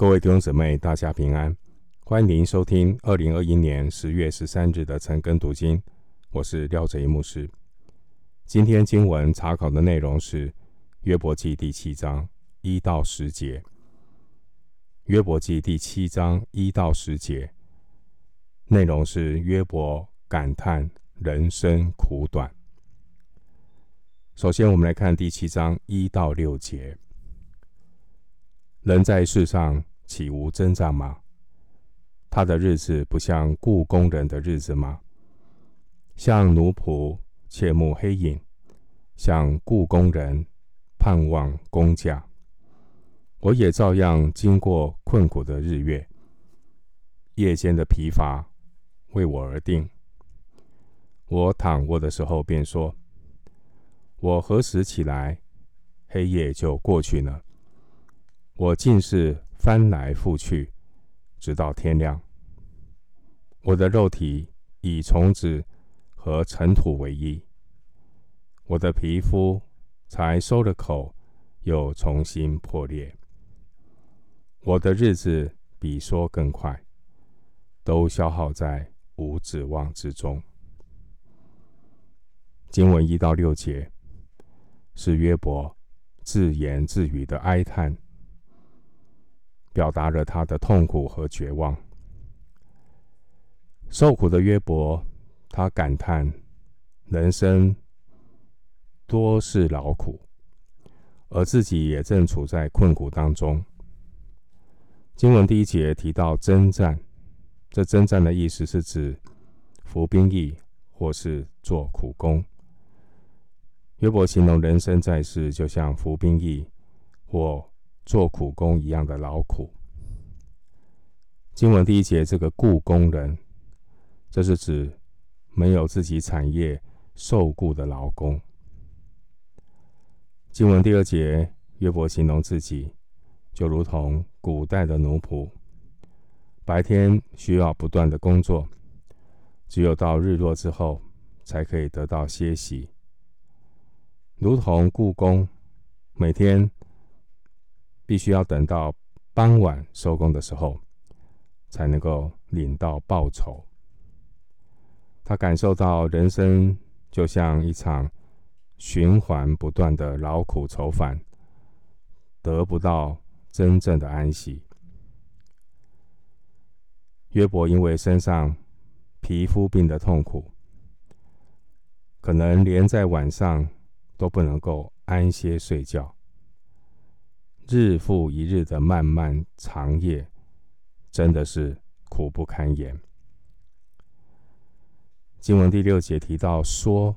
各位弟兄姊妹，大家平安！欢迎您收听二零二一年十月十三日的晨更读经，我是廖哲一牧师。今天经文查考的内容是约伯记第七章一到十节。约伯记第七章一到十节内容是约伯感叹人生苦短。首先，我们来看第七章一到六节。人在世上岂无征战吗？他的日子不像雇工人的日子吗？像奴仆切慕黑影，像雇工人盼望工价。我也照样经过困苦的日月，夜间的疲乏为我而定。我躺卧的时候便说：我何时起来，黑夜就过去呢？我尽是翻来覆去，直到天亮。我的肉体以虫子和尘土为衣，我的皮肤才收了口，又重新破裂。我的日子比说更快，都消耗在无指望之中。经文一到六节是约伯自言自语的哀叹。表达了他的痛苦和绝望。受苦的约伯，他感叹人生多是劳苦，而自己也正处在困苦当中。经文第一节提到征战，这征战的意思是指服兵役或是做苦工。约伯形容人生在世就像服兵役或做苦工一样的劳苦。经文第一节，这个雇工人，这是指没有自己产业受雇的劳工。经文第二节，约伯形容自己就如同古代的奴仆，白天需要不断的工作，只有到日落之后才可以得到歇息，如同雇工，每天。必须要等到傍晚收工的时候，才能够领到报酬。他感受到人生就像一场循环不断的劳苦愁烦，得不到真正的安息。约伯因为身上皮肤病的痛苦，可能连在晚上都不能够安歇睡觉。日复一日的漫漫长夜，真的是苦不堪言。经文第六节提到说，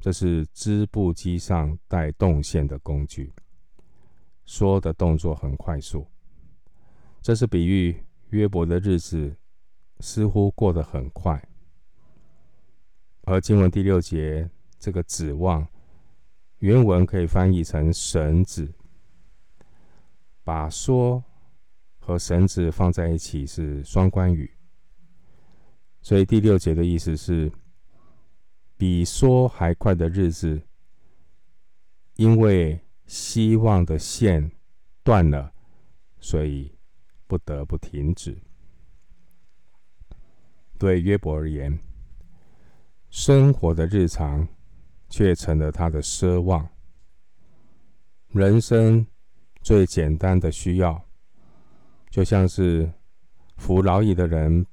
这是织布机上带动线的工具，说的动作很快速，这是比喻约伯的日子似乎过得很快。而经文第六节这个指望，原文可以翻译成绳子。把说和绳子放在一起是双关语，所以第六节的意思是，比说还快的日子，因为希望的线断了，所以不得不停止。对约伯而言，生活的日常却成了他的奢望，人生。最简单的需要，就像是服劳役的人、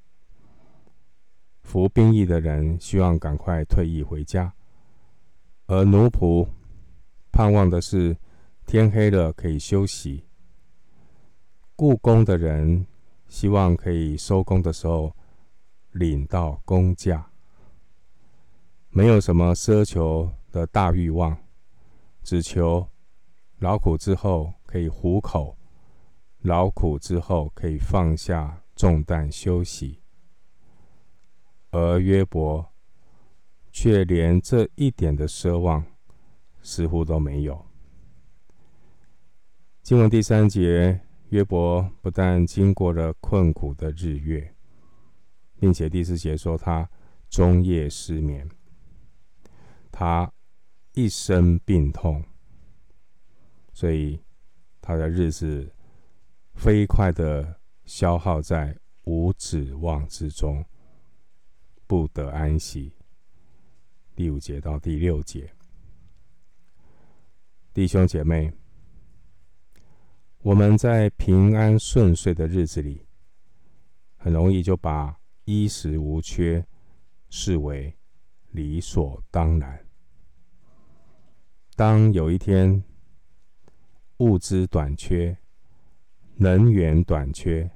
服兵役的人，希望赶快退役回家；而奴仆盼望的是天黑了可以休息。雇工的人希望可以收工的时候领到工价。没有什么奢求的大欲望，只求劳苦之后。可以糊口，劳苦之后可以放下重担休息，而约伯却连这一点的奢望似乎都没有。经文第三节，约伯不但经过了困苦的日月，并且第四节说他终夜失眠，他一生病痛，所以。他的日子飞快的消耗在无指望之中，不得安息。第五节到第六节，弟兄姐妹，我们在平安顺遂的日子里，很容易就把衣食无缺视为理所当然。当有一天物资短缺、能源短缺、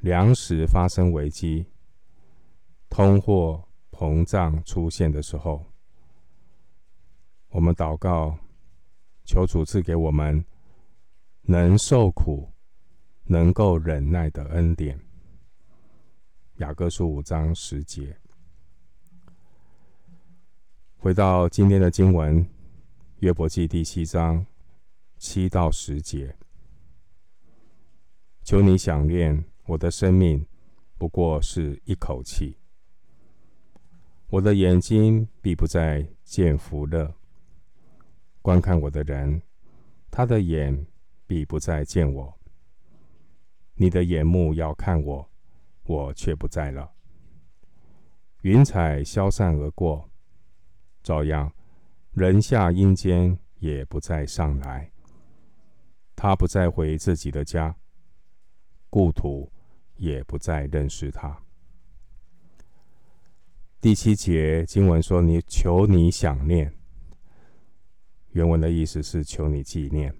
粮食发生危机、通货膨胀出现的时候，我们祷告，求主赐给我们能受苦、能够忍耐的恩典。雅各书五章十节。回到今天的经文，约伯记第七章七到十节。求你想念我的生命，不过是一口气。我的眼睛必不再见福乐，观看我的人，他的眼必不再见我。你的眼目要看我，我却不在了。云彩消散而过，照样人下阴间也不再上来。他不再回自己的家，故土也不再认识他。第七节经文说：“你求你想念。”原文的意思是求你纪念，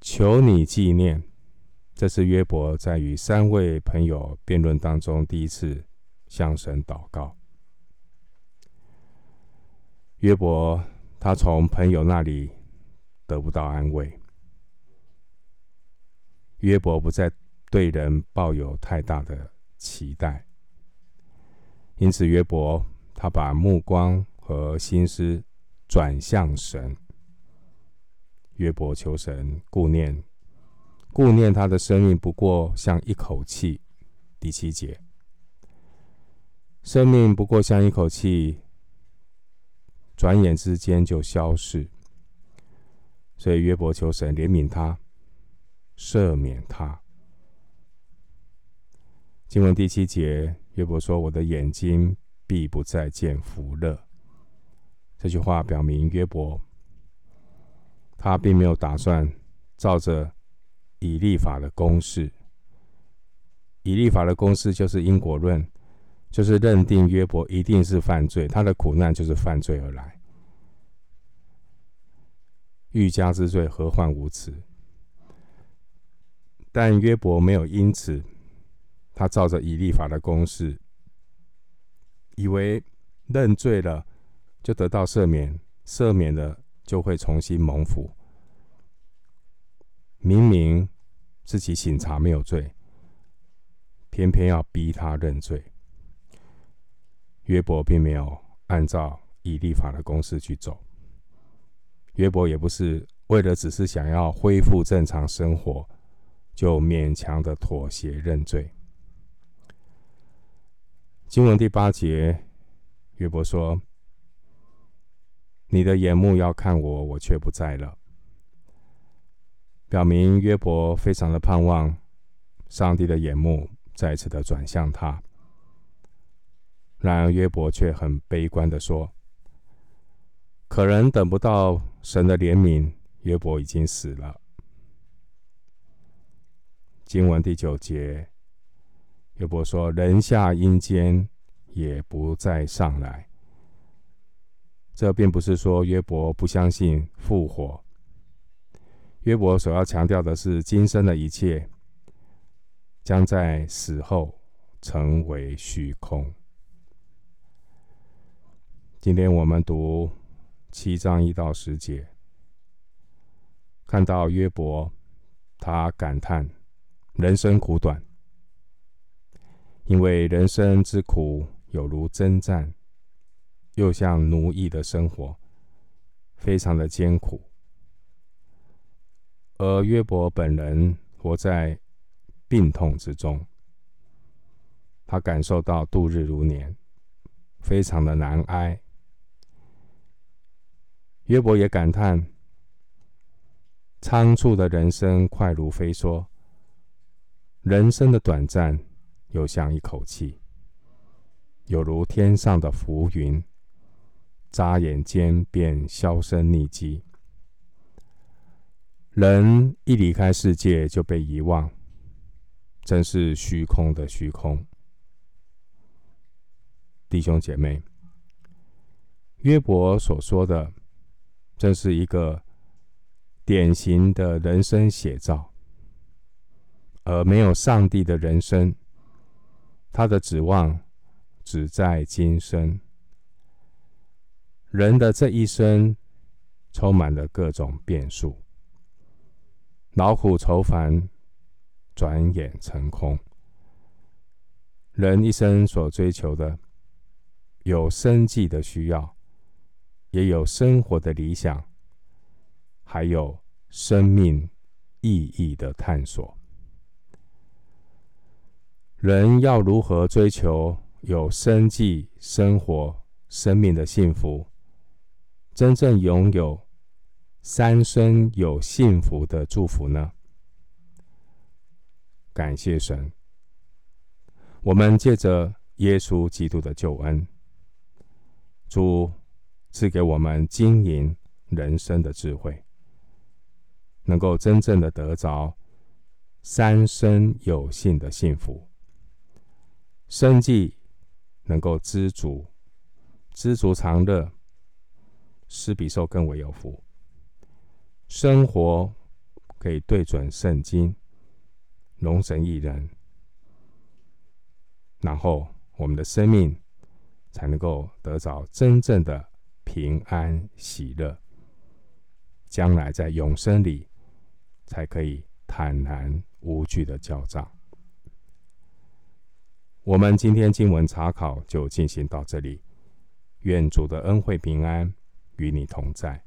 求你纪念。这是约伯在与三位朋友辩论当中第一次向神祷告。约伯他从朋友那里得不到安慰，约伯不再对人抱有太大的期待。因此，约伯他把目光和心思转向神。约伯求神顾念，顾念他的生命不过像一口气。第七节，生命不过像一口气，转眼之间就消逝。所以约伯求神怜悯他，赦免他。经文第七节。约伯说：“我的眼睛必不再见福乐。”这句话表明约伯他并没有打算照着以利法的公式。以利法的公式就是因果论，就是认定约伯一定是犯罪，他的苦难就是犯罪而来。欲加之罪，何患无辞？但约伯没有因此。他照着以立法的公式，以为认罪了就得到赦免，赦免了就会重新蒙福。明明自己省察没有罪，偏偏要逼他认罪。约伯并没有按照以立法的公式去走，约伯也不是为了只是想要恢复正常生活，就勉强的妥协认罪。经文第八节，约伯说：“你的眼目要看我，我却不在了。”表明约伯非常的盼望上帝的眼目再次的转向他。然而约伯却很悲观的说：“可能等不到神的怜悯，约伯已经死了。”经文第九节。约伯说：“人下阴间也不再上来。”这并不是说约伯不相信复活。约伯所要强调的是，今生的一切将在死后成为虚空。今天我们读七章一到十节，看到约伯，他感叹人生苦短。因为人生之苦有如征战，又像奴役的生活，非常的艰苦。而约伯本人活在病痛之中，他感受到度日如年，非常的难挨。约伯也感叹，仓促的人生快如飞梭，人生的短暂又像一口气，有如天上的浮云，眨眼间便销声匿迹。人一离开世界就被遗忘，真是虚空的虚空。弟兄姐妹，约伯所说的，这是一个典型的人生写照。而没有上帝的人生，他的指望只在今生。人的这一生，充满了各种变数。劳苦愁烦，转眼成空。人一生所追求的，有生计的需要，也有生活的理想，还有生命意义的探索。人要如何追求有生计、生活、生命的幸福，真正拥有？三生有幸福的祝福呢？感谢神，我们借着耶稣基督的救恩，主赐给我们经营人生的智慧，能够真正的得着三生有幸的幸福。生计能够知足，知足常乐，施比受更为有福。生活可以对准圣经，龙神一人，然后我们的生命才能够得着真正的平安喜乐，将来在永生里才可以坦然无惧的交账。我们今天经文查考就进行到这里，愿主的恩惠平安与你同在。